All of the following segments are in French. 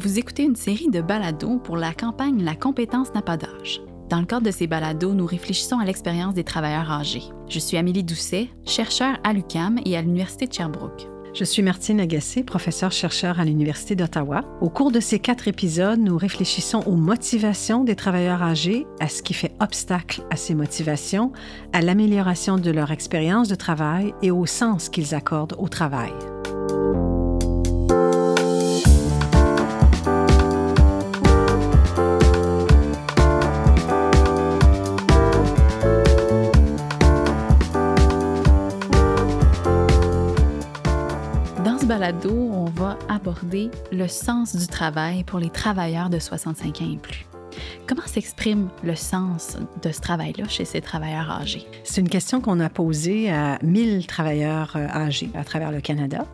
Vous écoutez une série de balados pour la campagne La compétence n'a pas d'âge. Dans le cadre de ces balados, nous réfléchissons à l'expérience des travailleurs âgés. Je suis Amélie Doucet, chercheure à l'UCAM et à l'Université de Sherbrooke. Je suis Martine Agassé, professeure-chercheur à l'Université d'Ottawa. Au cours de ces quatre épisodes, nous réfléchissons aux motivations des travailleurs âgés, à ce qui fait obstacle à ces motivations, à l'amélioration de leur expérience de travail et au sens qu'ils accordent au travail. Balado, on va aborder le sens du travail pour les travailleurs de 65 ans et plus. Comment s'exprime le sens de ce travail-là chez ces travailleurs âgés? C'est une question qu'on a posée à 1000 travailleurs euh, âgés à travers le Canada.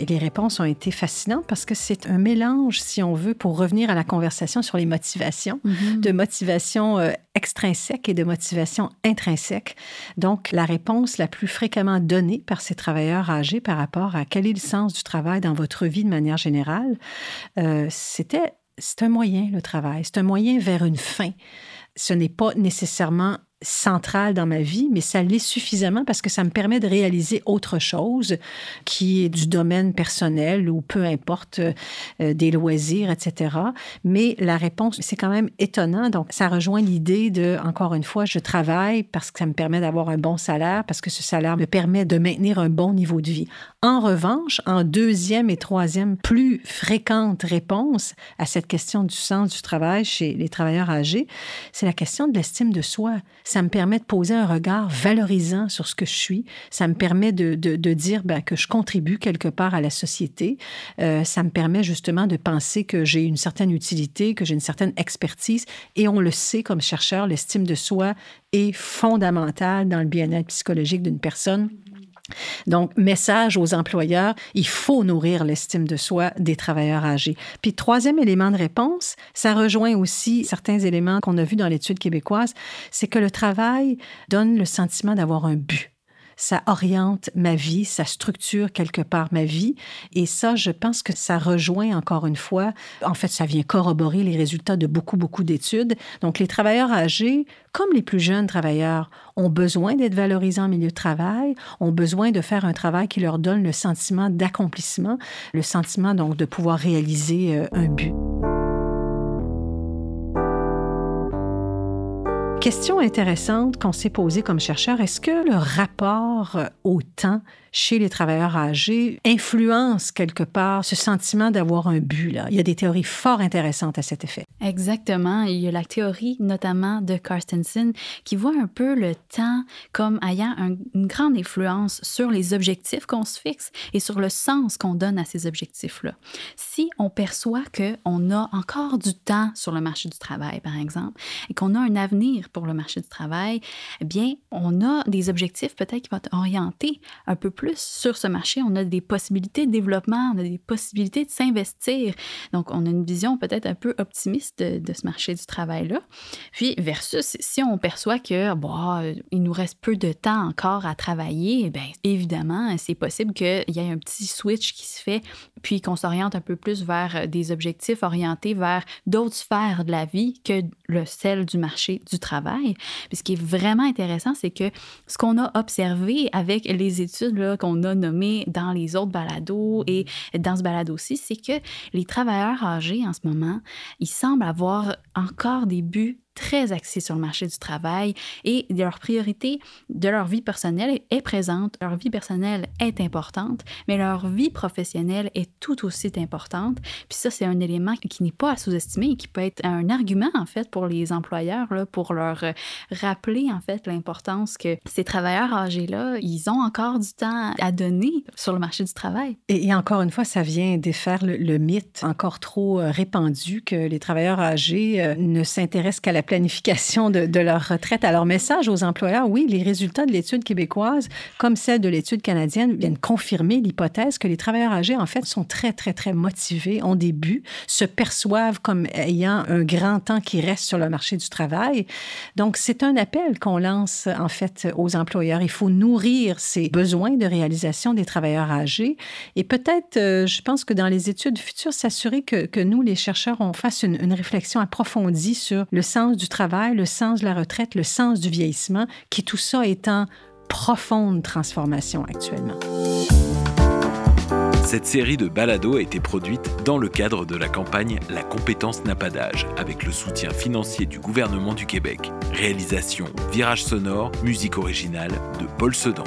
Et les réponses ont été fascinantes parce que c'est un mélange, si on veut, pour revenir à la conversation sur les motivations, mm-hmm. de motivation euh, extrinsèque et de motivation intrinsèque. Donc, la réponse la plus fréquemment donnée par ces travailleurs âgés par rapport à quel est le sens du travail dans votre vie de manière générale, euh, c'était c'est un moyen, le travail. C'est un moyen vers une fin. Ce n'est pas nécessairement centrale dans ma vie, mais ça l'est suffisamment parce que ça me permet de réaliser autre chose qui est du domaine personnel ou peu importe euh, des loisirs, etc. Mais la réponse, c'est quand même étonnant. Donc, ça rejoint l'idée de, encore une fois, je travaille parce que ça me permet d'avoir un bon salaire, parce que ce salaire me permet de maintenir un bon niveau de vie. En revanche, en deuxième et troisième plus fréquente réponse à cette question du sens du travail chez les travailleurs âgés, c'est la question de l'estime de soi ça me permet de poser un regard valorisant sur ce que je suis. Ça me permet de, de, dire ben, que je contribue quelque part à la société. Euh, ça me permet justement de penser que j'ai une certaine utilité, que j'ai une certaine expertise. Et on le sait comme chercheur, l'estime de soi est fondamentale dans le bien-être psychologique d'une personne. Donc, message aux employeurs, il faut nourrir l'estime de soi des travailleurs âgés. Puis, troisième élément de réponse, ça rejoint aussi certains éléments qu'on a vus dans l'étude québécoise, c'est que le travail donne le sentiment d'avoir un but ça oriente ma vie, ça structure quelque part ma vie. Et ça, je pense que ça rejoint encore une fois, en fait, ça vient corroborer les résultats de beaucoup, beaucoup d'études. Donc, les travailleurs âgés, comme les plus jeunes travailleurs, ont besoin d'être valorisés en milieu de travail, ont besoin de faire un travail qui leur donne le sentiment d'accomplissement, le sentiment donc de pouvoir réaliser euh, un but. Question intéressante qu'on s'est posée comme chercheur, est-ce que le rapport au temps chez les travailleurs âgés influence quelque part ce sentiment d'avoir un but. Là? Il y a des théories fort intéressantes à cet effet. Exactement. Il y a la théorie notamment de Carstensen qui voit un peu le temps comme ayant une grande influence sur les objectifs qu'on se fixe et sur le sens qu'on donne à ces objectifs-là. Si on perçoit qu'on a encore du temps sur le marché du travail, par exemple, et qu'on a un avenir pour le marché du travail, eh bien, on a des objectifs peut-être qui vont être orientés un peu plus sur ce marché. On a des possibilités de développement, on a des possibilités de s'investir. Donc, on a une vision peut-être un peu optimiste de, ce marché du travail-là. Puis, versus si on perçoit que, bon, il nous reste peu de temps encore à travailler, bien évidemment, c'est possible qu'il y ait un petit switch qui se fait, puis qu'on s'oriente un peu plus vers des objectifs orientés vers d'autres sphères de la vie que le celle du marché du travail. Puis, ce qui est vraiment intéressant, c'est que ce qu'on a observé avec les études là, qu'on a nommé dans les autres balados et dans ce balado aussi, c'est que les travailleurs âgés en ce moment, ils semblent avoir encore des buts très axés sur le marché du travail et leur priorité de leur vie personnelle est présente, leur vie personnelle est importante, mais leur vie professionnelle est tout aussi importante. Puis ça, c'est un élément qui n'est pas à sous-estimer et qui peut être un argument, en fait, pour les employeurs, là, pour leur rappeler, en fait, l'importance que ces travailleurs âgés-là, ils ont encore du temps à donner sur le marché du travail. Et, encore une fois, ça vient défaire le, le mythe encore trop euh, répandu que les travailleurs âgés euh, ne s'intéressent qu'à la planification de, leur retraite. Alors, message aux employeurs, oui, les résultats de l'étude québécoise, comme celle de l'étude canadienne, viennent confirmer l'hypothèse que les travailleurs âgés, en fait, sont très, très, très motivés, ont des buts, se perçoivent comme ayant un grand temps qui reste sur le marché du travail. Donc, c'est un appel qu'on lance, en fait, aux employeurs. Il faut nourrir ces besoins de réalisation des travailleurs âgés et peut-être, euh, je pense que dans les études futures, s'assurer que, que, nous, les chercheurs, on fasse une, réflexion approfondie sur le du travail, le sens de la retraite, le sens du vieillissement, qui tout ça est en profonde transformation actuellement. Cette série de balados a été produite dans le cadre de la campagne La compétence n'a pas d'âge, avec le soutien financier du gouvernement du Québec. Réalisation Virage sonore, musique originale de Paul Sedan.